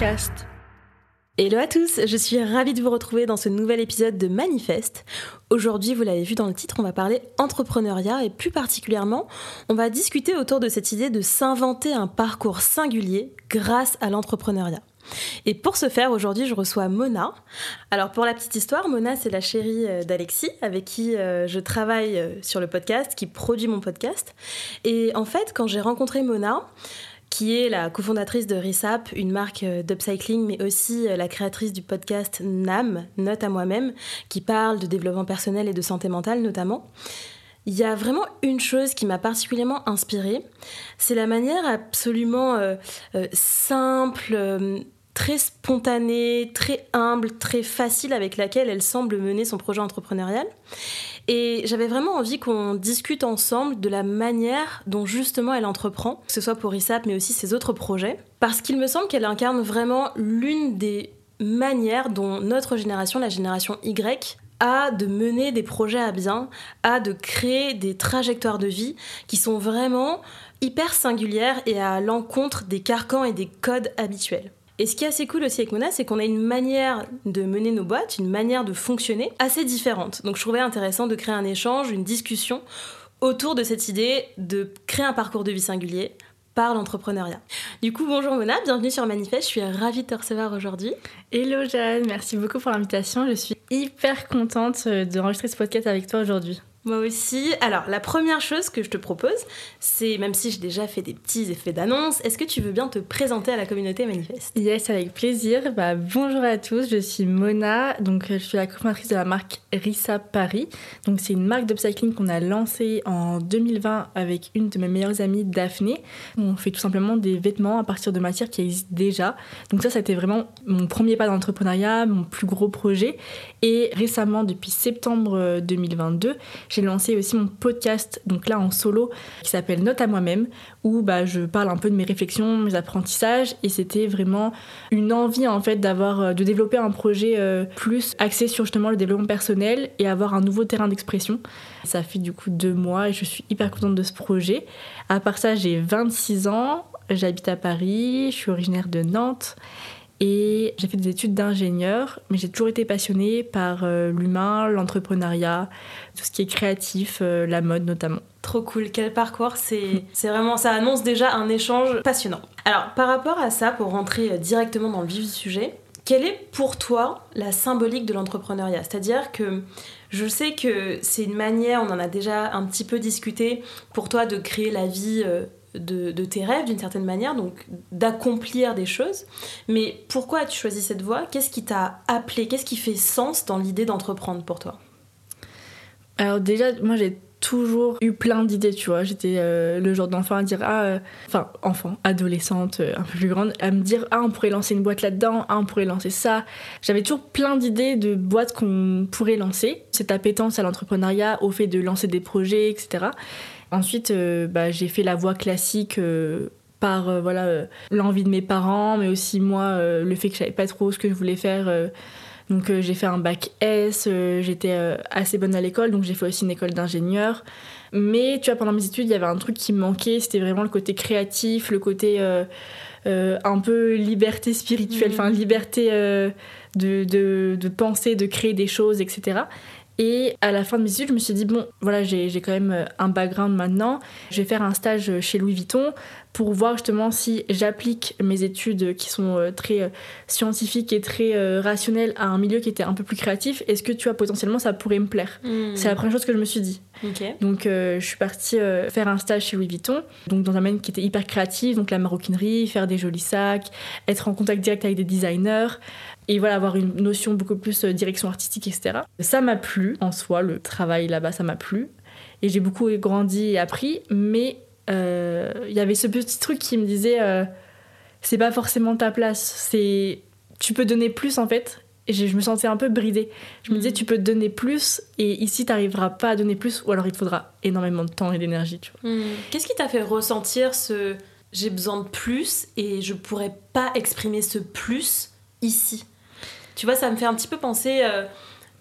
Hello à tous, je suis ravie de vous retrouver dans ce nouvel épisode de Manifeste. Aujourd'hui, vous l'avez vu dans le titre, on va parler entrepreneuriat et plus particulièrement, on va discuter autour de cette idée de s'inventer un parcours singulier grâce à l'entrepreneuriat. Et pour ce faire, aujourd'hui, je reçois Mona. Alors, pour la petite histoire, Mona, c'est la chérie euh, d'Alexis, avec qui euh, je travaille euh, sur le podcast, qui produit mon podcast. Et en fait, quand j'ai rencontré Mona, qui est la cofondatrice de RISAP, une marque d'upcycling, mais aussi la créatrice du podcast NAM, Note à moi-même, qui parle de développement personnel et de santé mentale notamment. Il y a vraiment une chose qui m'a particulièrement inspirée, c'est la manière absolument simple, très spontanée, très humble, très facile avec laquelle elle semble mener son projet entrepreneurial. Et j'avais vraiment envie qu'on discute ensemble de la manière dont justement elle entreprend, que ce soit pour ISAP mais aussi ses autres projets, parce qu'il me semble qu'elle incarne vraiment l'une des manières dont notre génération, la génération Y, a de mener des projets à bien, a de créer des trajectoires de vie qui sont vraiment hyper singulières et à l'encontre des carcans et des codes habituels. Et ce qui est assez cool aussi avec Mona, c'est qu'on a une manière de mener nos boîtes, une manière de fonctionner assez différente. Donc je trouvais intéressant de créer un échange, une discussion autour de cette idée de créer un parcours de vie singulier par l'entrepreneuriat. Du coup, bonjour Mona, bienvenue sur Manifeste, je suis ravie de te recevoir aujourd'hui. Hello Jeanne, merci beaucoup pour l'invitation, je suis hyper contente d'enregistrer ce podcast avec toi aujourd'hui. Moi aussi. Alors, la première chose que je te propose, c'est, même si j'ai déjà fait des petits effets d'annonce, est-ce que tu veux bien te présenter à la communauté Manifeste Yes, avec plaisir. Bah, bonjour à tous, je suis Mona, donc je suis la cofondatrice de la marque Rissa Paris. Donc, c'est une marque d'upcycling qu'on a lancée en 2020 avec une de mes meilleures amies, Daphné. On fait tout simplement des vêtements à partir de matières qui existent déjà. Donc, ça, c'était vraiment mon premier pas d'entrepreneuriat, mon plus gros projet. Et récemment, depuis septembre 2022, j'ai lancé aussi mon podcast, donc là en solo, qui s'appelle Note à moi-même, où bah, je parle un peu de mes réflexions, mes apprentissages, et c'était vraiment une envie en fait d'avoir, euh, de développer un projet euh, plus axé sur justement le développement personnel et avoir un nouveau terrain d'expression. Ça fait du coup deux mois et je suis hyper contente de ce projet. À part ça, j'ai 26 ans, j'habite à Paris, je suis originaire de Nantes. Et j'ai fait des études d'ingénieur, mais j'ai toujours été passionnée par euh, l'humain, l'entrepreneuriat, tout ce qui est créatif, euh, la mode notamment. Trop cool, quel parcours, c'est vraiment, ça annonce déjà un échange passionnant. Alors par rapport à ça, pour rentrer euh, directement dans le vif du sujet, quelle est pour toi la symbolique de l'entrepreneuriat? C'est-à-dire que je sais que c'est une manière, on en a déjà un petit peu discuté, pour toi de créer la vie de, tes rêves d'une certaine manière, donc d'accomplir des choses. Mais pourquoi as-tu choisi cette voie? Qu'est-ce qui t'a appelé? Qu'est-ce qui fait sens dans l'idée d'entreprendre pour toi? Alors déjà, moi j'ai toujours eu plein d'idées, tu vois. J'étais euh, le genre d'enfant à dire, ah, euh, enfin, enfant, adolescente, euh, un peu plus grande, à me dire, ah, on pourrait lancer une boîte là-dedans, ah, on pourrait lancer ça. J'avais toujours plein d'idées de boîtes qu'on pourrait lancer. Cette appétence à l'entrepreneuriat, au fait de lancer des projets, etc. Ensuite, euh, bah, j'ai fait la voie classique euh, par euh, voilà l'envie de mes parents, mais aussi moi le fait que je savais pas trop ce que je voulais faire. donc j'ai fait un bac S, j'étais assez bonne à l'école, donc j'ai fait aussi une école d'ingénieur. Mais tu vois, pendant mes études, il y avait un truc qui me manquait, c'était vraiment le côté créatif, le côté un peu liberté spirituelle, mmh. enfin liberté de, de, de, penser, de créer des choses, etc. Et à la fin de mes études, je me suis dit, bon, voilà, j'ai quand même euh, un background maintenant. Je vais faire un stage chez Louis Vuitton pour voir justement si j'applique mes études qui sont euh, très euh, scientifiques et très rationnelles à un milieu qui était un peu plus créatif. Est-ce que tu vois, potentiellement, ça pourrait me plaire? Hmm. C'est la première chose que je me suis dit. Donc, je suis partie faire un stage chez Louis Vuitton, donc dans un domaine qui était hyper créatif, donc la maroquinerie, faire des jolis sacs, être en contact direct avec des designers et voilà, avoir une notion beaucoup plus euh, direction artistique, etc. Ça m'a plu en soi, le travail là-bas, ça m'a plu. Et j'ai beaucoup grandi et appris, mais euh, il y avait ce petit truc qui me disait euh, c'est pas forcément ta place. C'est tu peux donner plus en fait. Et je, me sentais un peu bridée. Je me disais, mm. tu peux donner plus, et ici, tu n'arriveras pas à donner plus, ou alors il te faudra énormément de temps et d'énergie. Mm. Qu'est-ce qui t'a fait ressentir ce j'ai besoin de plus et je pourrais pas exprimer ce plus ici? Tu vois, ça me fait un petit peu penser. Euh,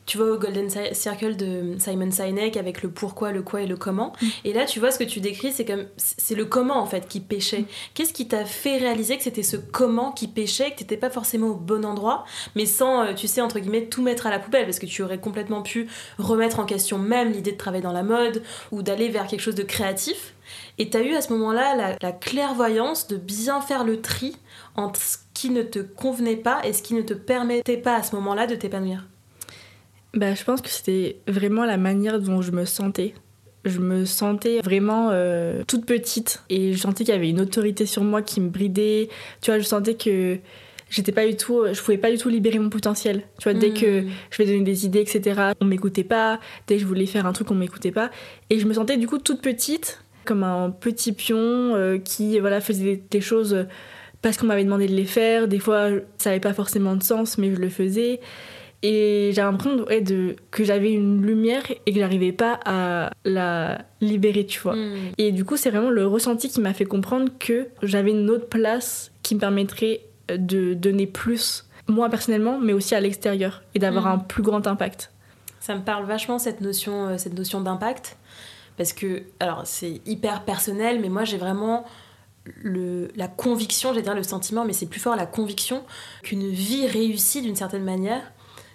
tu vois, au Golden Circle de Simon Sinek avec le pourquoi, le quoi et le comment. Mm. Et là, tu vois, ce que tu décris, c'est comme c'est le comment en fait qui pêchait. Mm. Qu'est-ce qui t'a fait réaliser que c'était ce comment qui pêchait, que t'étais pas forcément au bon endroit, mais sans, euh, tu sais, entre guillemets, tout mettre à la poubelle, parce que tu aurais complètement pu remettre en question même l'idée de travailler dans la mode ou d'aller vers quelque chose de créatif. Et t'as eu à ce moment-là la, la clairvoyance de bien faire le tri entre ce qui ne te convenait pas et ce qui ne te permettait pas à ce moment-là de t'épanouir. Bah, je pense que c'était vraiment la manière dont je me sentais. Je me sentais vraiment euh, toute petite et je sentais qu'il y avait une autorité sur moi qui me bridait. Tu vois, je sentais que j'étais pas du tout, je pouvais pas du tout libérer mon potentiel. Tu vois, dès que hmm. je vais donner des idées, etc., on m'écoutait pas. Dès que je voulais faire un truc, on m'écoutait pas. Et je me sentais du coup toute petite, comme un petit pion euh, qui voilà faisait des, choses parce qu'on m'avait demandé de les faire. Des fois, ça avait pas forcément de sens, mais je le faisais. Et j'ai l'impression de, que j'avais une lumière et que j'arrivais pas à la libérer, tu vois. Hmm. Et du coup, c'est vraiment le ressenti qui m'a fait comprendre que j'avais une autre place qui me permettrait de donner plus, moi personnellement, mais aussi à l'extérieur, et d'avoir hmm. un plus grand impact. Ça me parle vachement cette notion, euh, cette notion d'impact, parce que, alors c'est hyper personnel, mais moi j'ai vraiment la conviction, j'allais dire le sentiment, mais c'est plus fort la conviction qu'une vie réussie d'une certaine manière,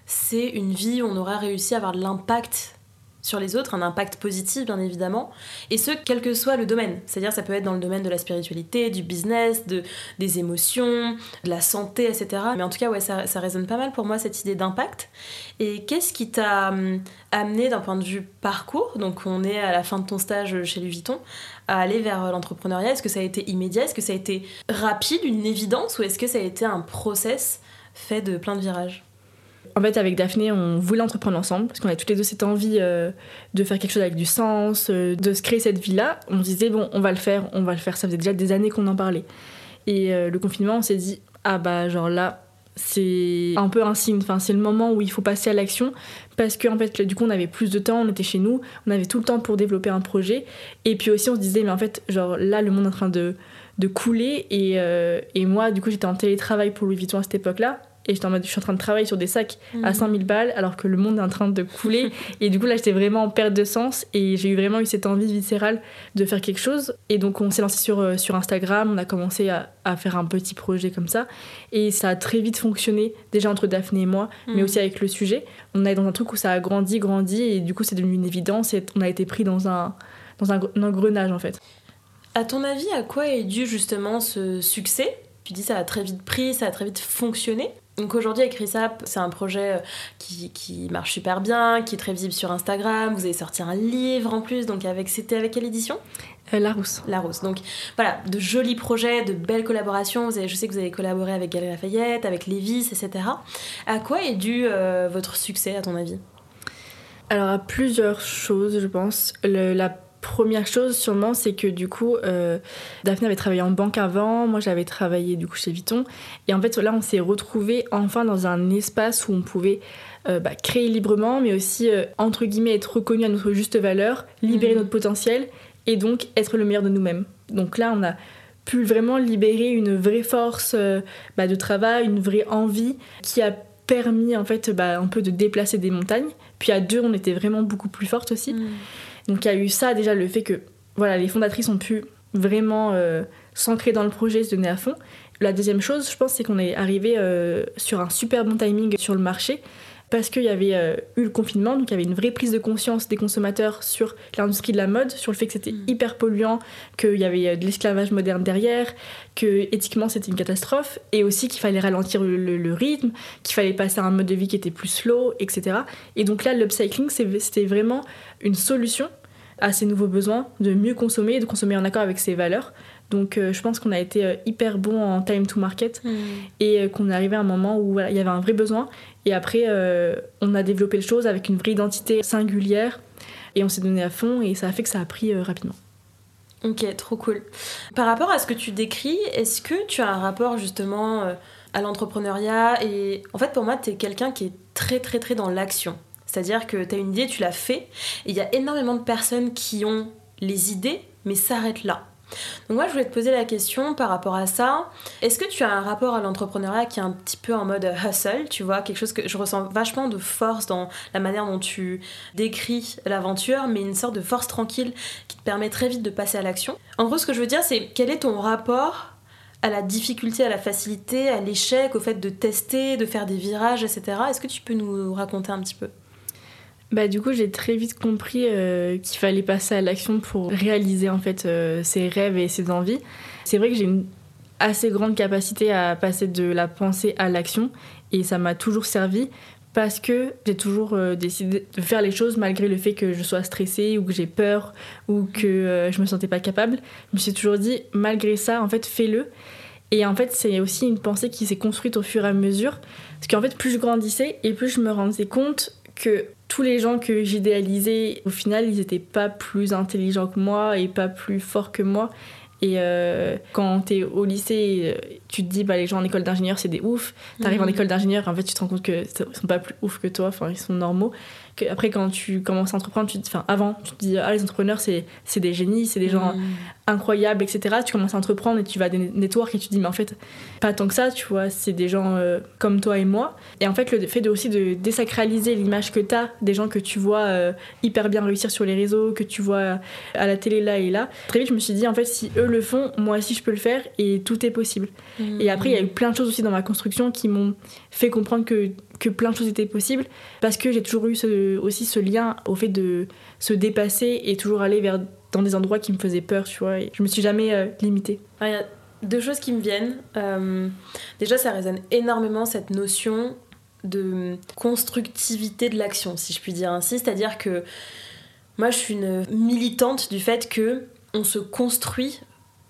c'est une vie où on aura réussi à avoir de l'impact sur les autres, un impact positif bien évidemment, et ce quel que soit le domaine. C'est-à-dire ça peut être dans le domaine de la spiritualité, du business, de, des émotions, de la santé, etc. Mais en tout cas, ouais, ça, ça résonne pas mal pour moi cette idée d'impact. Et qu'est-ce qui t'a hum, amené d'un point de vue parcours, donc on est à la fin de ton stage chez Louis Vuitton, à aller vers l'entrepreneuriat? Est-ce que ça a été immédiat? Est-ce que ça a été rapide, une évidence, ou est-ce que ça a été un process fait de plein de virages? En fait, avec Daphné, on voulait entreprendre ensemble parce qu'on a toutes les deux cette envie euh, de faire quelque chose avec du sens, euh, de se créer cette vie-là. On se disait, bon, on va le faire, on va le faire. Ça faisait déjà des années qu'on en parlait. Et euh, le confinement, on s'est dit, ah bah, genre là, c'est un peu un signe. Enfin, c'est le moment où il faut passer à l'action parce qu'en en fait, du coup, on avait plus de temps, on était chez nous, on avait tout le temps pour développer un projet. Et puis aussi, on se disait, mais en fait, genre là, le monde est en train de, de couler. Et, et moi, du coup, j'étais en télétravail pour Louis Vuitton à cette époque-là et j'étais en mode je suis en train de travailler sur des sacs à 5000 mhm. balles alors que le monde est en train de couler. Et du coup là j'étais vraiment en perte de sens et j'ai eu vraiment eu cette envie viscérale de faire quelque chose. Et donc on s'est lancé sur, euh, sur Instagram. On a commencé à, à, faire un petit projet comme ça. Et ça a très vite fonctionné déjà entre Daphné et moi mais mhm. aussi avec le sujet. On est dans un truc où ça a grandi grandi et du coup c'est devenu une évidence et on a été pris dans un, dans un, un engrenage en fait. À ton avis à quoi est dû justement ce succès? Tu dis ça a très vite pris, ça a très vite fonctionné. Donc aujourd'hui avec Risap, c'est un projet euh, qui, qui, marche super bien, qui est très visible sur Instagram. Vous avez sorti un livre en plus, donc avec c'était avec quelle édition? Euh, Larousse. Larousse. Donc voilà, de jolis projets, de belles collaborations. Vous avez, je sais que vous avez collaboré avec Galerie Lafayette, avec Lévis, etc. À quoi est dû euh, votre succès à ton avis? Alors à plusieurs choses, je pense. Le, la première chose sûrement c'est que du coup euh, Daphné avait travaillé en banque avant moi j'avais travaillé du coup chez Vuitton et en fait là on s'est retrouvé enfin dans un espace où on pouvait euh, bah, créer librement mais aussi euh, entre guillemets être reconnu à notre juste valeur libérer mhm. notre potentiel et donc être le meilleur de nous-mêmes donc là on a pu vraiment libérer une vraie force bah, de travail une vraie envie qui a permis en fait bah, un peu de déplacer des montagnes puis à deux on était vraiment beaucoup plus fortes aussi mhm. Donc il y a eu ça déjà, le fait que voilà, les fondatrices ont pu vraiment euh, s'ancrer dans le projet, se donner à fond. La deuxième chose, je pense, c'est qu'on est arrivé euh, sur un super bon timing sur le marché parce qu'il y avait euh, eu le confinement, donc il y avait une vraie prise de conscience des consommateurs sur l'industrie de la mode, sur le fait que c'était mm. hyper polluant, qu'il y avait de l'esclavage moderne derrière, que éthiquement c'était une catastrophe, et aussi qu'il fallait ralentir le, rythme, qu'il fallait passer à un mode de vie qui était plus slow, etc. Et donc là, l'upcycling, c'était vraiment une solution à ces nouveaux besoins, de mieux consommer, de consommer en accord avec ses valeurs. Donc euh, je pense qu'on a été euh, hyper bon en time to market mm. et euh, qu'on est arrivé à un moment où il y avait un vrai besoin. Et après, on a développé les choses avec une vraie identité singulière et on s'est donné à fond et ça a fait que ça a pris rapidement. Ok, trop cool. Par rapport à ce que tu décris, est-ce que tu as un rapport justement à l'entrepreneuriat Et en fait, pour moi, tu es quelqu'un qui est très, très, très dans l'action. C'est-à-dire que tu as une idée, tu l'as fait. Et il y a énormément de personnes qui ont les idées, mais s'arrêtent là. Donc moi, je voulais te poser la question par rapport à ça. Est-ce que tu as un rapport à l'entrepreneuriat qui est un petit peu en mode hustle, tu vois, quelque chose que je ressens vachement de force dans la manière dont tu décris l'aventure, mais une sorte de force tranquille qui te permet très vite de passer à l'action? En gros, ce que je veux dire, c'est quel est ton rapport à la difficulté, à la facilité, à l'échec, au fait de tester, de faire des virages, etc. Est-ce que tu peux nous raconter un petit peu? Bah, du coup, j'ai très vite compris euh, qu'il fallait passer à l'action pour réaliser en fait euh, ses rêves et ses envies. C'est vrai que j'ai une assez grande capacité à passer de la pensée à l'action et ça m'a toujours servi parce que j'ai toujours euh, décidé de faire les choses malgré le fait que je sois stressée ou que j'ai peur ou que je me sentais pas capable. Je me suis toujours dit malgré ça en fait fais-le. Et en fait, c'est aussi une pensée qui s'est construite au fur et à mesure parce qu'en fait, plus je grandissais et plus je me rendais compte que tous les gens que j'idéalisais, au final, ils n'étaient pas plus intelligents que moi et pas plus forts que moi. Et euh, quand t'es au lycée, tu te dis, bah, les gens en école d'ingénieur, c'est des oufs. T'arrives arrives en mhm. école d'ingénieur, en fait, tu te rends compte qu'ils sont pas plus ouf que toi, enfin, ils sont normaux après quand tu commences à entreprendre tu enfin avant tu te dis ah les entrepreneurs c'est c'est des génies c'est des gens mm. incroyables etc tu commences à entreprendre et tu vas à des networks et tu te dis mais en fait pas tant que ça tu vois c'est des gens euh, comme toi et moi et en fait le fait de aussi de désacraliser l'image que tu as des gens que tu vois euh, hyper bien réussir sur les réseaux que tu vois à la télé là et là très vite je me suis dit en fait si eux le font moi aussi je peux le faire et tout est possible mm. et après il y a eu plein de choses aussi dans ma construction qui m'ont fait comprendre que que plein de choses étaient possibles parce que j'ai toujours eu aussi ce lien au fait de se dépasser et toujours aller vers dans des endroits qui me faisaient peur, tu vois. Et je me suis jamais euh, limitée. Il y a deux choses qui me viennent. Euh, déjà, ça résonne énormément cette notion de constructivité de l'action, si je puis dire ainsi. C'est-à-dire que moi, je suis une militante du fait que on se construit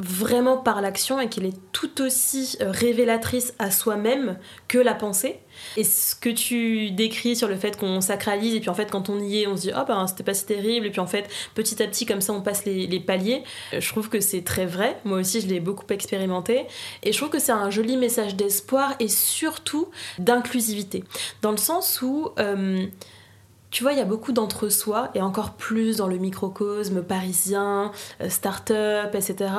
vraiment par l'action et qu'elle est tout aussi euh, révélatrice à soi-même que la pensée. Et ce que tu décris sur le fait qu'on sacralise et puis en fait quand on y est on se dit oh ben c'était pas si terrible et puis en fait petit à petit comme ça on passe les, paliers, euh, je trouve que c'est très vrai. Moi aussi je l'ai beaucoup expérimenté et je trouve que c'est un joli message d'espoir et surtout d'inclusivité. Dans le sens où... Euh, tu vois, il y a beaucoup d'entre-soi, et encore plus dans le microcosme parisien, euh, start-up, etc.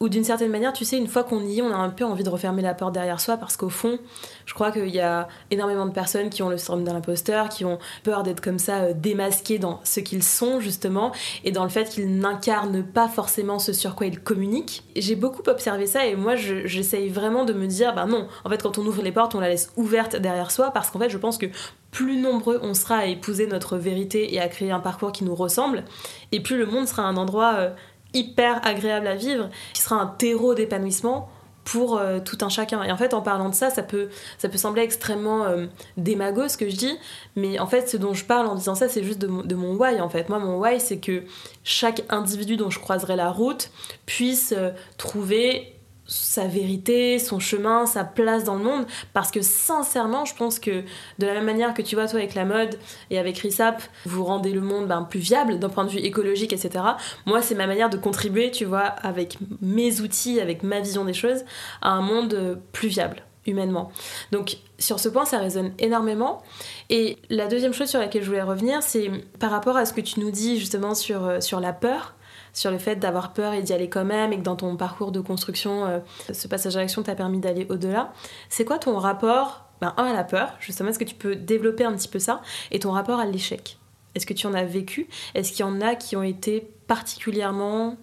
Où d'une certaine manière, tu sais, une fois qu'on y est, on a un peu envie de refermer la porte derrière soi, parce qu'au fond, je crois qu'il y a énormément de personnes qui ont le syndrome de l'imposteur, qui ont peur d'être comme ça euh, démasqués dans ce qu'ils sont, justement, et dans le fait qu'ils n'incarnent pas forcément ce sur quoi ils communiquent. J'ai beaucoup observé ça, et moi, j'essaye vraiment de me dire, bah non, en fait, quand on ouvre les portes, on la laisse ouverte derrière soi, parce qu'en fait, je pense que plus nombreux on sera à épouser notre vérité et à créer un parcours qui nous ressemble, et plus le monde sera un endroit euh, hyper agréable à vivre, qui sera un terreau d'épanouissement pour euh, tout un chacun. Et en fait, en parlant de ça, ça peut, sembler extrêmement euh, démago ce que je dis, mais en fait, ce dont je parle en disant ça, c'est juste de mon, de mon, why en fait. Moi, mon why, c'est que chaque individu dont je croiserai la route puisse trouver sa vérité, son chemin, sa place dans le monde. Parce que sincèrement, je pense que de la même manière que tu vois, toi, avec la mode et avec RISAP, vous rendez le monde ben, plus viable d'un point de vue écologique, etc. Moi, c'est ma manière de contribuer, tu vois, avec mes outils, avec ma vision des choses, à un monde plus viable humainement. Donc sur ce point, ça résonne énormément. Et la deuxième chose sur laquelle je voulais revenir, c'est par rapport à ce que tu nous dis justement sur, euh, sur la peur sur le fait d'avoir peur et d'y aller quand même et que dans ton parcours de construction, euh, ce passage à l'action t'a permis d'aller au-delà. C'est quoi ton rapport, ben, un à la peur, justement, est-ce que tu peux développer un petit peu ça, et ton rapport à l'échec? Est-ce que tu en as vécu? Est-ce qu'il y en a qui ont été particulièrement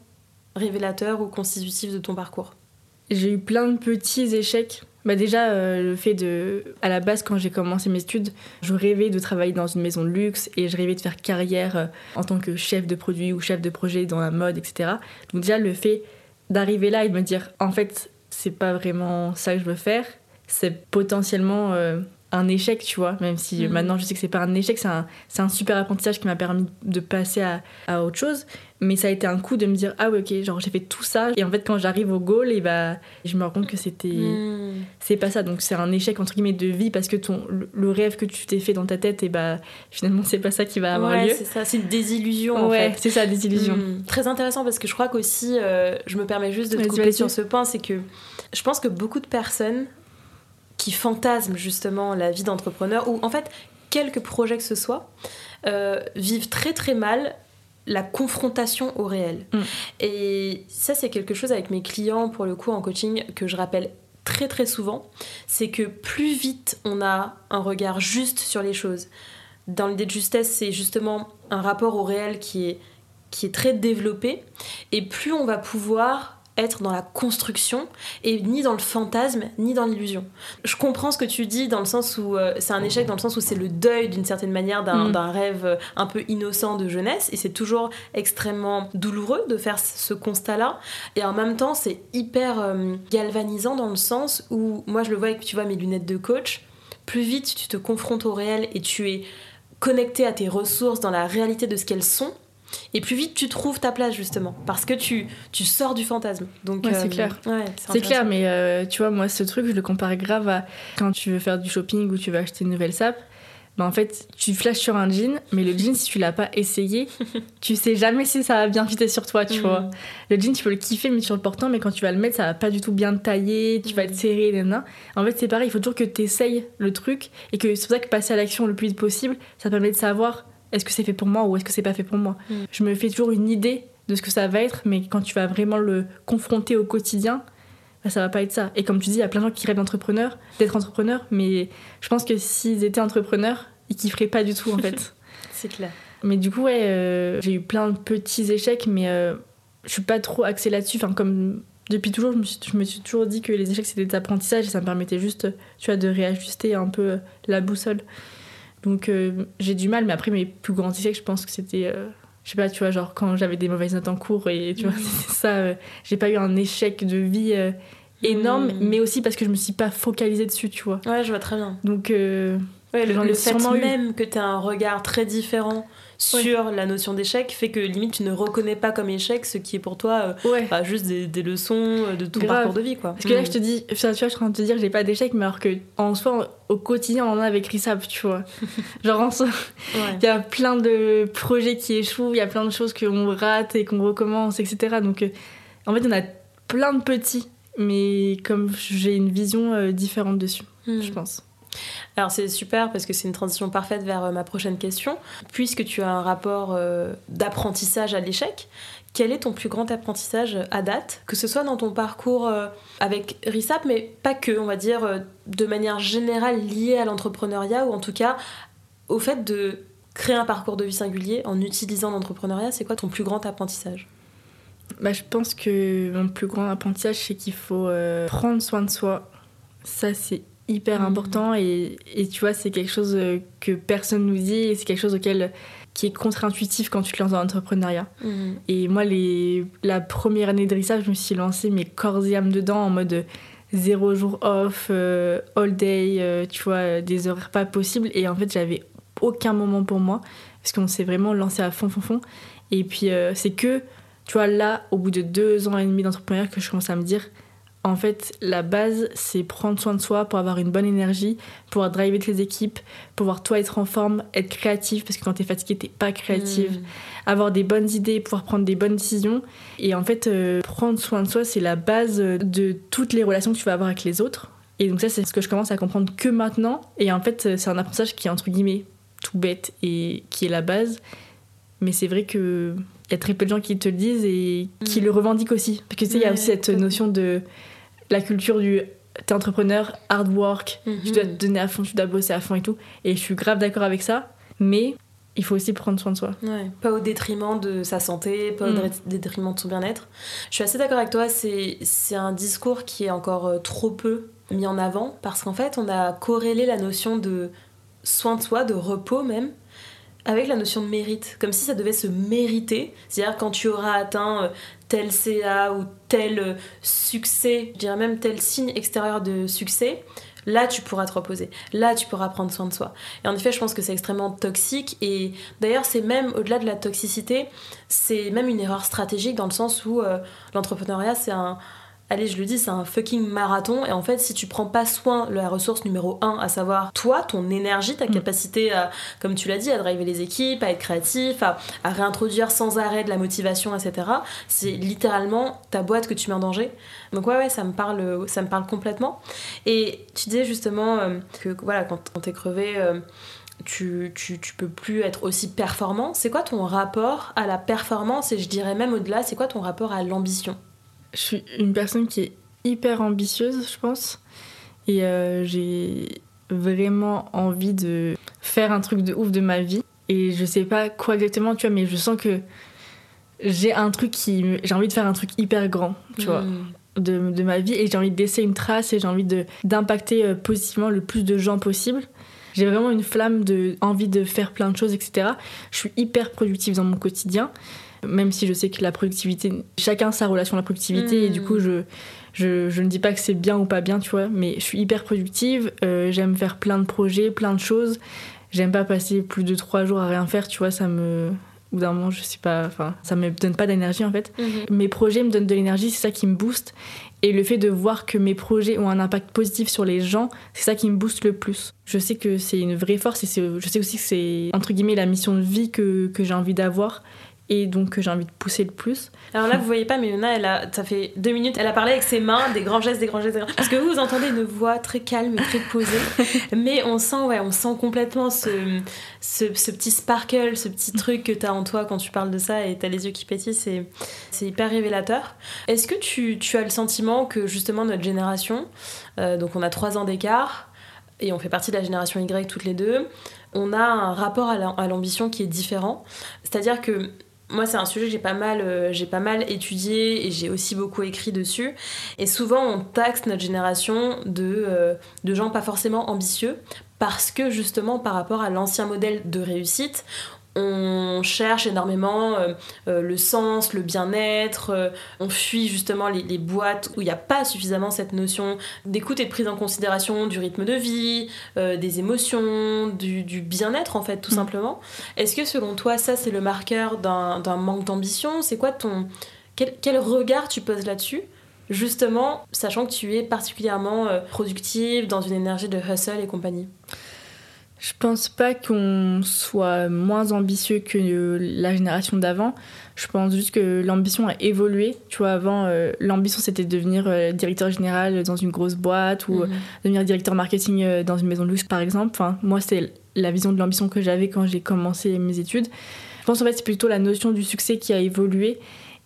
révélateurs ou constitutifs de ton parcours? J'ai eu plein de petits échecs bah déjà, euh, le fait de... À la base, quand j'ai commencé mes études, je rêvais de travailler dans une maison de luxe et je rêvais de faire carrière euh, en tant que chef de produit ou chef de projet dans la mode, etc. Donc déjà, le fait d'arriver là et de me dire, en fait, c'est pas vraiment ça que je veux faire, c'est potentiellement euh, un échec, tu vois, même si Mhm. maintenant je sais que c'est pas un échec, c'est un, c'est un super apprentissage qui m'a permis de passer à, à autre chose. Mais ça a été un coup de me dire, ah ouais, ok, genre j'ai fait tout ça. Et en fait, quand j'arrive au goal, et bah, je me rends compte que c'était. Hmm. C'est pas ça. Donc c'est un échec, entre guillemets, de vie parce que ton, le, rêve que tu t'es fait dans ta tête, et bah, finalement, c'est pas ça qui va avoir Ouais, lieu. c'est ça, c'est une désillusion en ouais, fait. c'est ça, des illusions. Hmm. Très intéressant parce que je crois qu'aussi, euh, je me permets juste de te couper sur ce point, c'est que je pense que beaucoup de personnes qui fantasment justement la vie d'entrepreneur, ou en fait, quelques projets que ce soit, euh, vivent très très mal la confrontation au réel. Mm. Et ça, c'est quelque chose avec mes clients, pour le coup, en coaching, que je rappelle très très souvent, c'est que plus vite on a un regard juste sur les choses, dans l'idée de justesse, c'est justement un rapport au réel qui est, qui est très développé, et plus on va pouvoir être dans la construction et ni dans le fantasme ni dans l'illusion. Je comprends ce que tu dis dans le sens où euh, c'est un échec dans le sens où c'est le deuil d'une certaine manière d'un Mm. rêve euh, un peu innocent de jeunesse et c'est toujours extrêmement douloureux de faire ce constat-là et en même temps c'est hyper euh, galvanisant dans le sens où moi je le vois avec tu vois mes lunettes de coach plus vite tu te confrontes au réel et tu es connecté à tes ressources dans la réalité de ce qu'elles sont et plus vite tu trouves ta place justement parce que tu, tu sors du fantasme donc Ouais, c'est clair. ouais, C'est clair, mais euh, tu vois, moi, ce truc, je le compare grave à quand tu veux faire du shopping ou tu veux acheter une nouvelle sape. Bah, en fait, tu flashes sur un jean, mais le jean, si tu l'as pas essayé, tu sais jamais si ça va bien fitter sur toi, tu Mm. vois. Le jean, tu peux le kiffer, mais sur le portant, mais quand tu vas le mettre, ça va pas du tout bien te tailler, tu vas Mm. te serrer, nanana. En fait, c'est pareil, il faut toujours que tu essayes le truc et que c'est pour ça que passer à l'action le plus vite possible, ça permet de savoir est-ce que c'est fait pour moi ou est-ce que c'est pas fait pour moi. Mm. Je me fais toujours une idée de ce que ça va être, mais quand tu vas vraiment le confronter au quotidien, bah, ça va pas être ça. Et comme tu dis, il y a plein de gens qui rêvent d'entrepreneur, d'être entrepreneur, mais je pense que s'ils étaient entrepreneurs, ils kifferaient pas du tout en fait. c'est clair mais du coup, ouais, euh, j'ai eu plein de petits échecs, mais euh, je suis pas trop axée là-dessus. Enfin, comme depuis toujours, je me, suis, je me suis toujours dit que les échecs c'était des apprentissages et ça me permettait juste, tu vois, de réajuster un peu euh, la boussole. Donc euh, j'ai du mal, mais après mes plus grands échecs, je pense que c'était, euh, je sais pas, tu vois, genre quand j'avais des mauvaises notes en cours et tu vois, Mhm. c'était ça. euh, j'ai pas eu un échec de vie énorme, Mhm. mais aussi parce que je me suis pas focalisée dessus, tu vois. ouais je vois très bien Donc Ouais, le, le ai fait eu. même que tu as un regard très différent sur la notion d'échec fait que limite tu ne reconnais pas comme échec ce qui est pour toi euh, ouais. bah, juste des, des leçons euh, de ton Grave. parcours de vie quoi. Parce que là, Mm. je te dis, tu vois, je suis en train de te dire que j'ai pas d'échec, mais alors que en soi, au quotidien, on en a avec Rissab, tu vois. Genre, en soi, Ouais. il y a plein de projets qui échouent, il y a plein de choses qu'on rate et qu'on recommence, etc. Donc, euh, en fait, on a plein de petits, mais comme j'ai une vision euh, différente dessus, Mm. je pense. Alors c'est super parce que c'est une transition parfaite vers euh, ma prochaine question. Puisque tu as un rapport euh, d'apprentissage à l'échec, quel est ton plus grand apprentissage à date? Que ce soit dans ton parcours euh, avec RISAP, mais pas que, on va dire de manière générale liée à l'entrepreneuriat ou en tout cas au fait de créer un parcours de vie singulier en utilisant l'entrepreneuriat, c'est quoi ton plus grand apprentissage? Bah, je pense que mon plus grand apprentissage, c'est qu'il faut prendre soin de soi. Ça, c'est hyper Mhm. important et, et tu vois, c'est quelque chose euh, que personne nous dit et c'est quelque chose auquel qui est contre-intuitif quand tu te lances dans l'entrepreneuriat. Et moi, les, la première année de RISA, je me suis lancée mes corps et âme dedans en mode zéro jour off, euh, all day, euh, tu vois, des horaires pas possibles. Et en fait, j'avais aucun moment pour moi parce qu'on s'est vraiment lancé à fond, fond, fond. Et puis, euh, c'est que, tu vois, là, au bout de deux ans et demi d'entrepreneuriat, que je commence à me dire, en fait, la base, c'est prendre soin de soi pour avoir une bonne énergie, pouvoir driver les équipes, pouvoir toi être en forme, être créatif, parce que quand t'es fatigué, t'es pas créative Mm. avoir des bonnes idées, pouvoir prendre des bonnes décisions. Et en fait, euh, prendre soin de soi, c'est la base euh, de toutes les relations que tu vas avoir avec les autres. Et donc ça, c'est ce que je commence à comprendre que maintenant. Et en fait, euh, c'est un apprentissage qui est entre guillemets tout bête et qui est la base. Mais c'est vrai que il y a très peu de gens qui te le disent et qui Mm. le revendiquent aussi. Parce que tu sais, il y a aussi cette notion de la culture du t'es entrepreneur, hard work, tu dois Mhm. te donner à fond, tu dois bosser à fond et tout. Et je suis grave d'accord avec ça. Mais il faut aussi prendre soin de soi. Ouais, pas au détriment de sa santé, pas au Mm. dé- détriment de son bien-être. Je suis assez d'accord avec toi, c'est c'est un discours qui est encore euh, trop peu mis en avant parce qu'en fait, on a corrélé la notion de soin de soi, de repos même, avec la notion de mérite, comme si ça devait se mériter. C'est-à-dire quand tu auras atteint euh, tel CA ou tel euh, succès, je dirais même tel signe extérieur de succès, Là, tu pourras te reposer. Là, tu pourras prendre soin de soi. Et en effet, je pense que c'est extrêmement toxique. Et d'ailleurs, c'est même, au-delà de la toxicité, c'est même une erreur stratégique dans le sens où euh, l'entrepreneuriat, c'est un, allez, je le dis, c'est un fucking marathon. Et en fait, si tu prends pas soin de la ressource numéro un, à savoir toi, ton énergie, ta mm. capacité à, comme tu l'as dit, à driver les équipes, à être créatif, à, réintroduire sans arrêt de la motivation, etc., c'est littéralement ta boîte que tu mets en danger. Donc, ouais, ouais, ça me parle, ça me parle complètement. Et tu disais justement euh, que, voilà, quand, t'es crevé, euh, tu, tu, tu, peux plus être aussi performant. C'est quoi ton rapport à la performance? Et je dirais même au-delà, c'est quoi ton rapport à l'ambition? Je suis une personne qui est hyper ambitieuse, je pense. Et euh, j'ai vraiment envie de faire un truc de ouf de ma vie. Et je sais pas quoi exactement, tu vois, mais je sens que j'ai un truc qui. J'ai envie de faire un truc hyper grand, tu vois, hmm. de, de, ma vie. Et j'ai envie de laisser une trace et j'ai envie d'impacter euh, positivement le plus de gens possible. J'ai vraiment une flamme de envie de faire plein de choses, etc. Je suis hyper productive dans mon quotidien même si je sais que la productivité, chacun sa relation à la productivité, et du coup, hmm. je, je, ne dis pas que c'est bien ou pas bien, tu vois, mais je suis hyper productive, euh, j'aime faire plein de projets, plein de choses. J'aime pas passer plus de trois jours à rien faire, tu vois, ça me. Ou d'un moment, je sais pas, enfin, ça me donne pas d'énergie en fait. Mhm. Mes projets me donnent de l'énergie, c'est ça qui me booste. Et le fait de voir que mes projets ont un impact positif sur les gens, c'est ça qui me booste le plus. Je sais que c'est une vraie force et je sais aussi que c'est, entre guillemets, la mission de vie que, que j'ai envie d'avoir et donc que j'ai envie de pousser le plus. Alors là, vous voyez pas, mais Yona, elle a, ça fait deux minutes, elle a parlé avec ses mains, des grands gestes, des grands gestes, des grands... parce que vous, vous entendez une voix très calme et très posée, mais on sent, ouais, on sent complètement ce, ce, petit sparkle, ce petit truc que tu as en toi quand tu parles de ça et tu as les yeux qui pétillent, c'est, c'est hyper révélateur. Est-ce que tu, tu, as le sentiment que justement notre génération, euh, donc on a trois ans d'écart, et on fait partie de la génération Y toutes les deux, on a un rapport à l'ambition qui est différent? C'est-à-dire que moi, c'est un sujet que j'ai pas mal, euh, j'ai pas mal étudié et j'ai aussi beaucoup écrit dessus. Et souvent, on taxe notre génération de, euh, de gens pas forcément ambitieux parce que justement, par rapport à l'ancien modèle de réussite, on cherche énormément euh, euh, le sens, le bien-être, euh, on fuit justement les, boîtes où il n'y a pas suffisamment cette notion d'écoute et de prise en considération du rythme de vie, des émotions, du, bien-être en fait tout mm. simplement. Est-ce que selon toi ça c'est le marqueur d'un manque d'ambition? C'est quoi ton... Quel, quel, regard tu poses là-dessus Justement, sachant que tu es particulièrement productive, dans une énergie de hustle et compagnie? Je pense pas qu'on soit moins ambitieux que la génération d'avant. Je pense juste que l'ambition a évolué. Tu vois, avant, euh, l'ambition c'était de devenir euh, directeur général dans une grosse boîte ou mhm. devenir directeur marketing euh, dans une maison de luxe, par exemple. Enfin, moi, c'était la vision de l'ambition que j'avais quand j'ai commencé mes études. Je pense en fait c'est plutôt la notion du succès qui a évolué.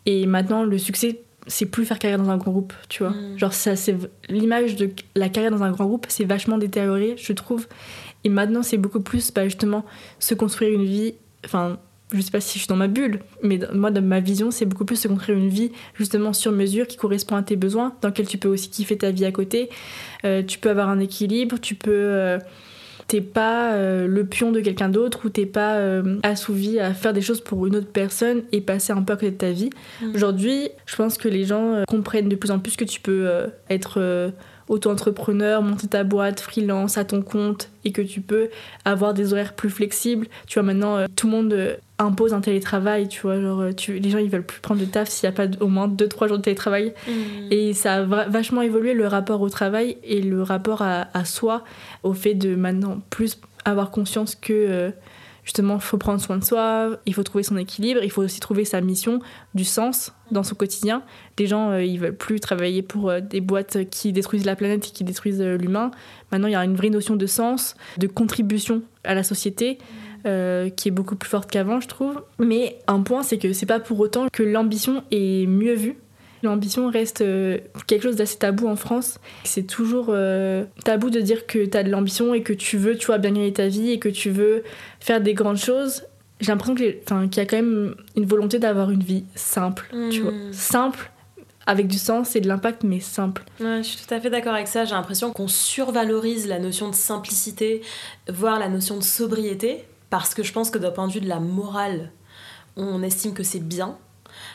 Et maintenant, le succès, c'est plus faire carrière dans un grand groupe, tu vois. Mhm. Genre, ça, c'est l'image de la carrière dans un grand groupe, c'est vachement détérioré, je trouve. Et maintenant, c'est beaucoup plus bah, justement se construire une vie. Enfin, je sais pas si je suis dans ma bulle, mais moi, dans ma vision, c'est beaucoup plus se construire une vie justement sur mesure qui correspond à tes besoins, dans laquelle tu peux aussi kiffer ta vie à côté. Euh, tu peux avoir un équilibre, tu peux. Euh, t'es pas euh, le pion de quelqu'un d'autre ou t'es pas assouvi à faire des choses pour une autre personne et passer un peu à côté de ta vie. Mmh. Aujourd'hui, je pense que les gens comprennent de plus en plus que tu peux être auto-entrepreneur, monter ta boîte, freelance, à ton compte, et que tu peux avoir des horaires plus flexibles. Tu vois, maintenant, euh, tout le monde euh, impose un télétravail, tu vois, genre, euh, tu, les gens, ils veulent plus prendre de taf s'il n'y a pas au moins 2-3 jours de télétravail. Mmh. Et ça a vachement évolué le rapport au travail et le rapport à, à soi, au fait de maintenant plus avoir conscience que justement, il faut prendre soin de soi, il faut trouver son équilibre, il faut aussi trouver sa mission, du sens dans son quotidien. Les gens, euh, ils veulent plus travailler pour euh, des boîtes qui détruisent la planète et qui détruisent euh, l'humain. Maintenant, il y a une vraie notion de sens, de contribution à la société. qui est beaucoup plus forte qu'avant, je trouve. Mais un point, c'est que c'est pas pour autant que l'ambition est mieux vue L'ambition reste euh, quelque chose d'assez tabou en France. C'est toujours euh, tabou de dire que tu as de l'ambition et que tu veux, tu vois, bien gagner ta vie et que tu veux faire des grandes choses. J'ai l'impression qu'il y a quand même une volonté d'avoir une vie simple, tu vois. Hmm. Simple, avec du sens et de l'impact, mais simple. Ouais, je suis tout à fait d'accord avec ça. J'ai l'impression qu'on survalorise la notion de simplicité, voire la notion de sobriété, parce que je pense que d'un point de vue de la morale, on estime que c'est bien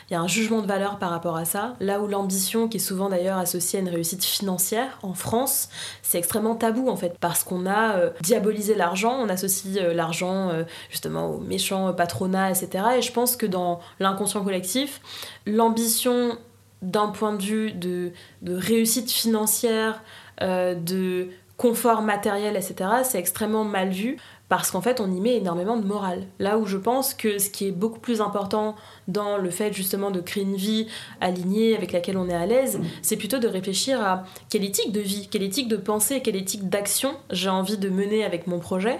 il y a un jugement de valeur par rapport à ça. Là où l'ambition, qui est souvent d'ailleurs associée à une réussite financière en France, c'est extrêmement tabou en fait, parce qu'on a euh, diabolisé l'argent, on associe euh, l'argent euh, justement au méchant patronat, etc. Et je pense que dans l'inconscient collectif, l'ambition d'un point de vue de, de réussite financière, de confort matériel, etc., c'est extrêmement mal vu parce qu'en fait on y met énormément de morale. Là où je pense que ce qui est beaucoup plus important dans le fait justement de créer une vie alignée avec laquelle on est à l'aise, c'est plutôt de réfléchir à quelle éthique de vie, quelle éthique de pensée, quelle éthique d'action j'ai envie de mener avec mon projet.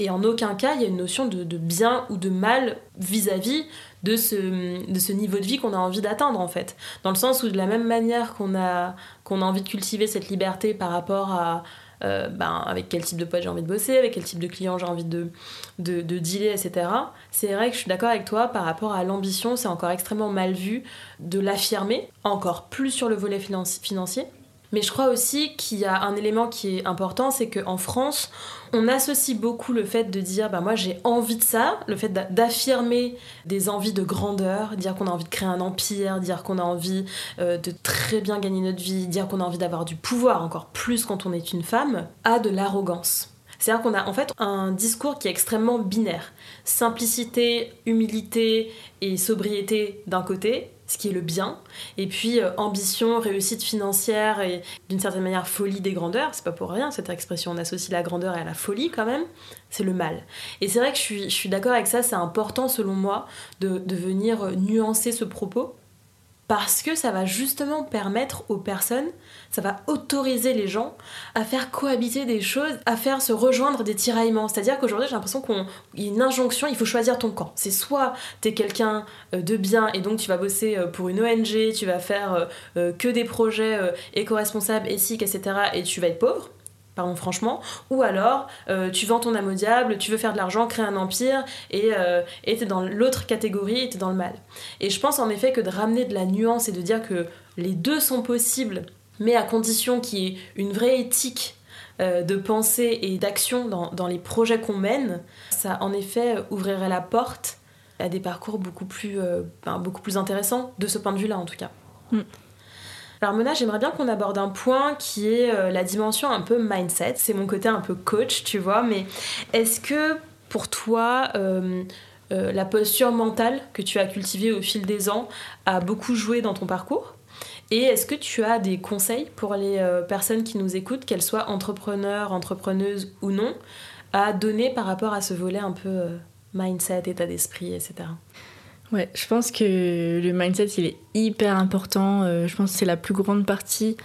Et en aucun cas, il y a une notion de, bien ou de mal vis-à-vis de, ce, de ce niveau de vie qu'on a envie d'atteindre, en fait. Dans le sens où, de la même manière qu'on a, qu'on a envie de cultiver cette liberté par rapport à, euh, ben, avec quel type de pote j'ai envie de bosser, avec quel type de client j'ai envie de, de, de, dealer, etc. C'est vrai que je suis d'accord avec toi par rapport à l'ambition, c'est encore extrêmement mal vu de l'affirmer, encore plus sur le volet financier. Mais je crois aussi qu'il y a un élément qui est important, c'est qu'en France, on associe beaucoup le fait de dire bah moi j'ai envie de ça, le fait d'affirmer des envies de grandeur, dire qu'on a envie de créer un empire, dire qu'on a envie euh, de très bien gagner notre vie, dire qu'on a envie d'avoir du pouvoir encore plus quand on est une femme, à de l'arrogance. C'est-à-dire qu'on a en fait un discours qui est extrêmement binaire. Simplicité, humilité et sobriété d'un côté, ce qui est le bien, et puis euh, ambition, réussite financière et d'une certaine manière folie des grandeurs, c'est pas pour rien cette expression, on associe la grandeur à la folie quand même, c'est le mal. Et c'est vrai que je suis, d'accord avec ça, c'est important selon moi de, de venir nuancer ce propos, parce que ça va justement permettre aux personnes, ça va autoriser les gens à faire cohabiter des choses, à faire se rejoindre des tiraillements. C'est-à-dire qu'aujourd'hui, j'ai l'impression qu'il y a une injonction, il faut choisir ton camp. C'est soit t'es quelqu'un euh, de bien et donc tu vas bosser euh, pour une ONG, tu vas faire euh, que des projets éco-responsables, éthiques, etc. et tu vas être pauvre pardon franchement, ou alors euh, tu vends ton âme au diable, tu veux faire de l'argent, créer un empire, et euh, t'es dans l'autre catégorie, t'es dans le mal. Et je pense en effet que de ramener de la nuance et de dire que les deux sont possibles, mais à condition qu'il y ait une vraie éthique euh, de pensée et d'action dans, les projets qu'on mène, ça en effet ouvrirait la porte à des parcours beaucoup plus, ben, beaucoup plus intéressants, de ce point de vue-là en tout cas. Mm. Alors Mona, j'aimerais bien qu'on aborde un point qui est euh, la dimension un peu mindset. C'est mon côté un peu coach, tu vois, mais est-ce que pour toi, euh, euh, la posture mentale que tu as cultivée au fil des ans a beaucoup joué dans ton parcours? Et est-ce que tu as des conseils pour les personnes qui nous écoutent, qu'elles soient entrepreneurs, entrepreneuses ou non, à donner par rapport à ce volet un peu mindset, état d'esprit, etc. Ouais, je pense que le mindset, il est hyper important. Euh, je pense que c'est la plus grande partie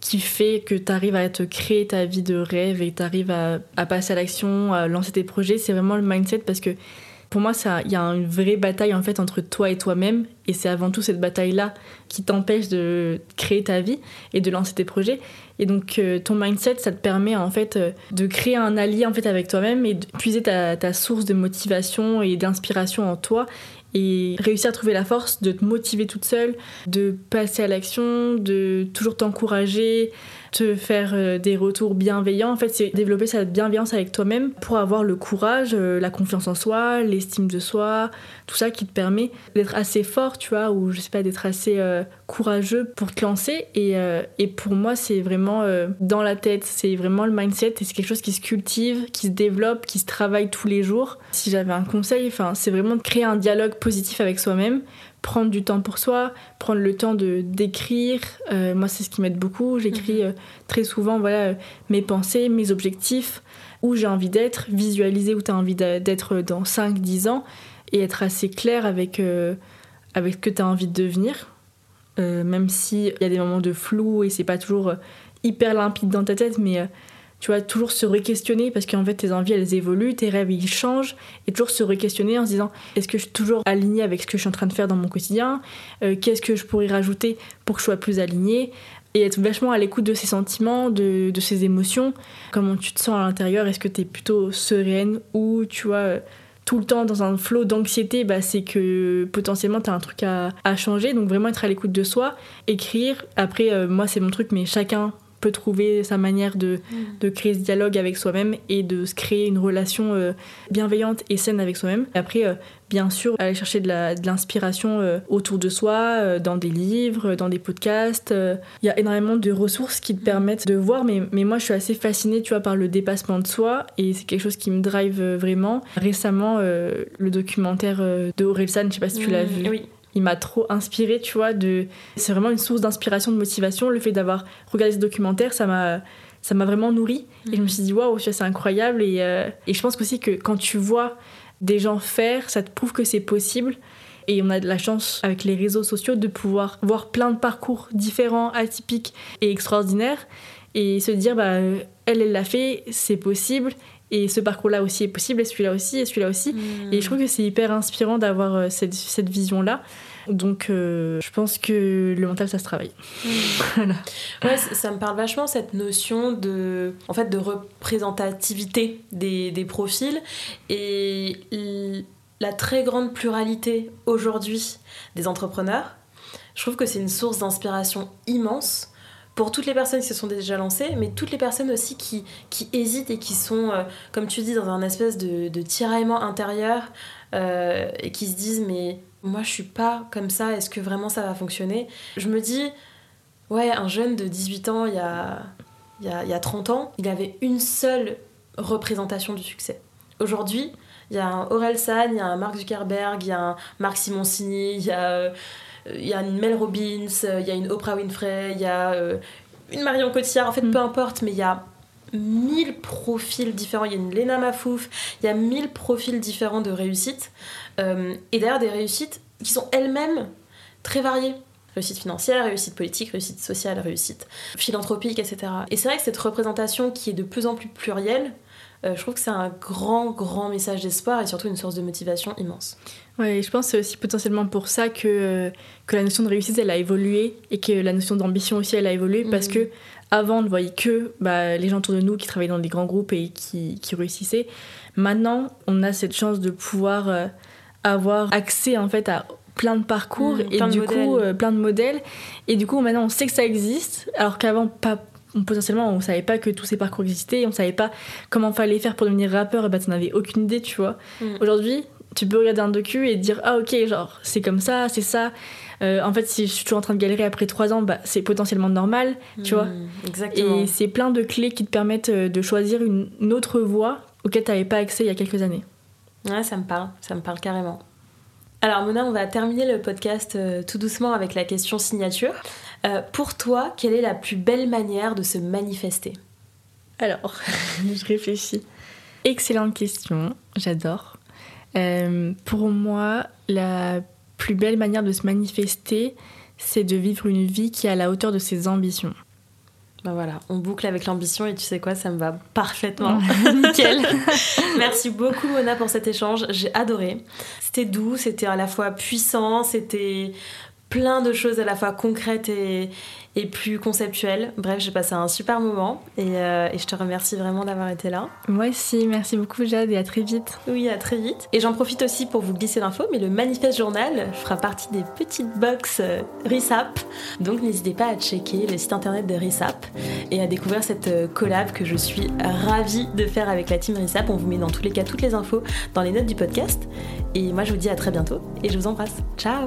qui fait que tu arrives à te créer ta vie de rêve et tu arrives à, à, passer à l'action, à lancer tes projets. C'est vraiment le mindset parce que pour moi, il y a une vraie bataille en fait entre toi et toi-même. Et c'est avant tout cette bataille-là qui t'empêche de créer ta vie et de lancer tes projets. Et donc, euh, ton mindset, ça te permet en fait euh, de créer un allié en fait avec toi-même et de puiser ta, ta source de motivation et d'inspiration en toi et réussir à trouver la force de te motiver toute seule, de passer à l'action, de toujours t'encourager, te faire euh, des retours bienveillants. En fait, c'est développer cette bienveillance avec toi-même pour avoir le courage, euh, la confiance en soi, l'estime de soi, tout ça qui te permet d'être assez fort, tu vois, ou je sais pas, d'être assez euh, courageux pour te lancer. Et, et pour moi, c'est vraiment dans la tête, c'est vraiment le mindset et c'est quelque chose qui se cultive, qui se développe, qui se travaille tous les jours. Si j'avais un conseil, enfin, c'est vraiment de créer un dialogue positif avec soi-même prendre du temps pour soi, prendre le temps de d'écrire. Euh, moi, c'est ce qui m'aide beaucoup. J'écris mhm. euh, très souvent voilà, euh, mes pensées, mes objectifs, où j'ai envie d'être, visualiser où tu as envie d'être dans 5-10 ans et être assez clair avec, avec ce que tu as envie de devenir. même s'il y a des moments de flou et c'est pas toujours hyper limpide dans ta tête, mais tu vois, toujours se re-questionner parce qu'en fait tes envies elles évoluent, tes rêves ils changent et toujours se re-questionner en se disant est-ce que je suis toujours alignée avec ce que je suis en train de faire dans mon quotidien? Euh, Qu'est-ce que je pourrais rajouter pour que je sois plus alignée? Et être vachement à l'écoute de ses sentiments, de, de ses émotions, comment tu te sens à l'intérieur, est-ce que tu es plutôt sereine ou tu vois tout le temps dans un flot d'anxiété, bah, c'est que potentiellement tu as un truc à, à, changer. Donc vraiment être à l'écoute de soi, écrire. Après, euh, moi c'est mon truc, mais chacun peut trouver sa manière de, Mm. de créer ce dialogue avec soi-même et de se créer une relation euh, bienveillante et saine avec soi-même. Après, euh, bien sûr, aller chercher de l'inspiration euh, autour de soi, dans des livres, dans des podcasts. Il y a énormément de ressources qui te permettent de voir, mais, mais moi je suis assez fascinée, tu vois, par le dépassement de soi et c'est quelque chose qui me drive vraiment. Récemment, le documentaire de Orelsan, je sais pas si tu l'as Mm, vu Oui. Il m'a trop inspiré, tu vois. De... C'est vraiment une source d'inspiration, de motivation. Le fait d'avoir regardé ce documentaire, ça m'a, ça m'a vraiment nourri. Et je me suis dit, waouh, tu vois, c'est incroyable. Et, euh, et je pense aussi que quand tu vois des gens faire, ça te prouve que c'est possible. Et on a de la chance avec les réseaux sociaux de pouvoir voir plein de parcours différents, atypiques et extraordinaires. Et se dire, bah, euh, elle, elle l'a fait, c'est possible. Et ce parcours-là aussi est possible, et celui-là aussi, et celui-là aussi. Mm. Et je trouve que c'est hyper inspirant d'avoir euh, cette, cette vision-là. Donc, euh, je pense que le mental, ça se travaille. Voilà. Ouais, ça me parle vachement cette notion de, en fait, de représentativité des, des profils et la très grande pluralité aujourd'hui des entrepreneurs. Je trouve que c'est une source d'inspiration immense pour toutes les personnes qui se sont déjà lancées, mais toutes les personnes aussi qui, qui hésitent et qui sont, euh, comme tu dis, dans un espèce de, de tiraillement intérieur euh, et qui se disent mais moi je suis pas comme ça, est-ce que vraiment ça va fonctionner Je me dis, ouais, un jeune de 18 ans il y a, il y a, il y a 30 ans, il avait une seule représentation du succès. Aujourd'hui, il y a un Aurel San, il y a un Mark Zuckerberg, il y a un Marc Simoncini, il y a, euh, il y a une Mel Robbins, euh, il y a une Oprah Winfrey, il y a euh, une Marion Cotillard, en fait Mm. peu importe, mais il y a mille profils différents. Il y a une Lena Mafouf, il y a mille profils différents de réussite. Euh, et d'ailleurs des réussites qui sont elles-mêmes très variées. Réussite financière, réussite politique, réussite sociale, réussite philanthropique, etc. Et c'est vrai que cette représentation qui est de plus en plus plurielle, euh, je trouve que c'est un grand, grand message d'espoir et surtout une source de motivation immense. Ouais, et je pense que c'est aussi potentiellement pour ça que, euh, que la notion de réussite, elle a évolué et que la notion d'ambition aussi, elle a évolué parce Mhm. que avant, on ne voyait que bah, les gens autour de nous qui travaillaient dans des grands groupes et qui, qui réussissaient. Maintenant, on a cette chance de pouvoir euh, avoir accès en fait à plein de parcours Mhm, et de du modèles. coup euh, plein de modèles et du coup maintenant on sait que ça existe alors qu'avant pas on- potentiellement on savait pas que tous ces parcours existaient on savait pas comment fallait faire pour devenir rappeur et bah t'en avais aucune idée tu vois Mhm. aujourd'hui tu peux regarder un docu et dire ah ok genre c'est comme ça c'est ça Euh, en fait si je suis toujours en train de galérer après trois ans bah c'est potentiellement normal tu vois Mm, Exactement. et c'est plein de clés qui te permettent euh, de choisir une, une autre voie auquel tu n'avais pas accès il y a quelques années Ouais, ça me parle, ça me parle carrément. Alors Mona, on va terminer le podcast euh, tout doucement avec la question signature. Euh, pour toi, quelle est la plus belle manière de se manifester? Alors, je réfléchis. Excellente question, j'adore. Euh, pour moi, la plus belle manière de se manifester, c'est de vivre une vie qui est à la hauteur de ses ambitions. Ben voilà, on boucle avec l'ambition et tu sais quoi, ça me va parfaitement. Nickel. Merci beaucoup Mona pour cet échange, j'ai adoré. C'était doux, c'était à la fois puissant, c'était plein de choses à la fois concrètes et, et plus conceptuelles. Bref, j'ai passé un super moment et, euh, et je te remercie vraiment d'avoir été là. Moi aussi, merci beaucoup Jade et à très vite. Oui, à très vite. Et j'en profite aussi pour vous glisser l'info, mais le Manifeste Journal fera partie des petites box euh, RISAP. Donc n'hésitez pas à checker le site internet de RISAP et à découvrir cette euh, collab que je suis ravie de faire avec la team RISAP. On vous met dans tous les cas toutes les infos dans les notes du podcast. Et moi je vous dis à très bientôt et je vous embrasse. Ciao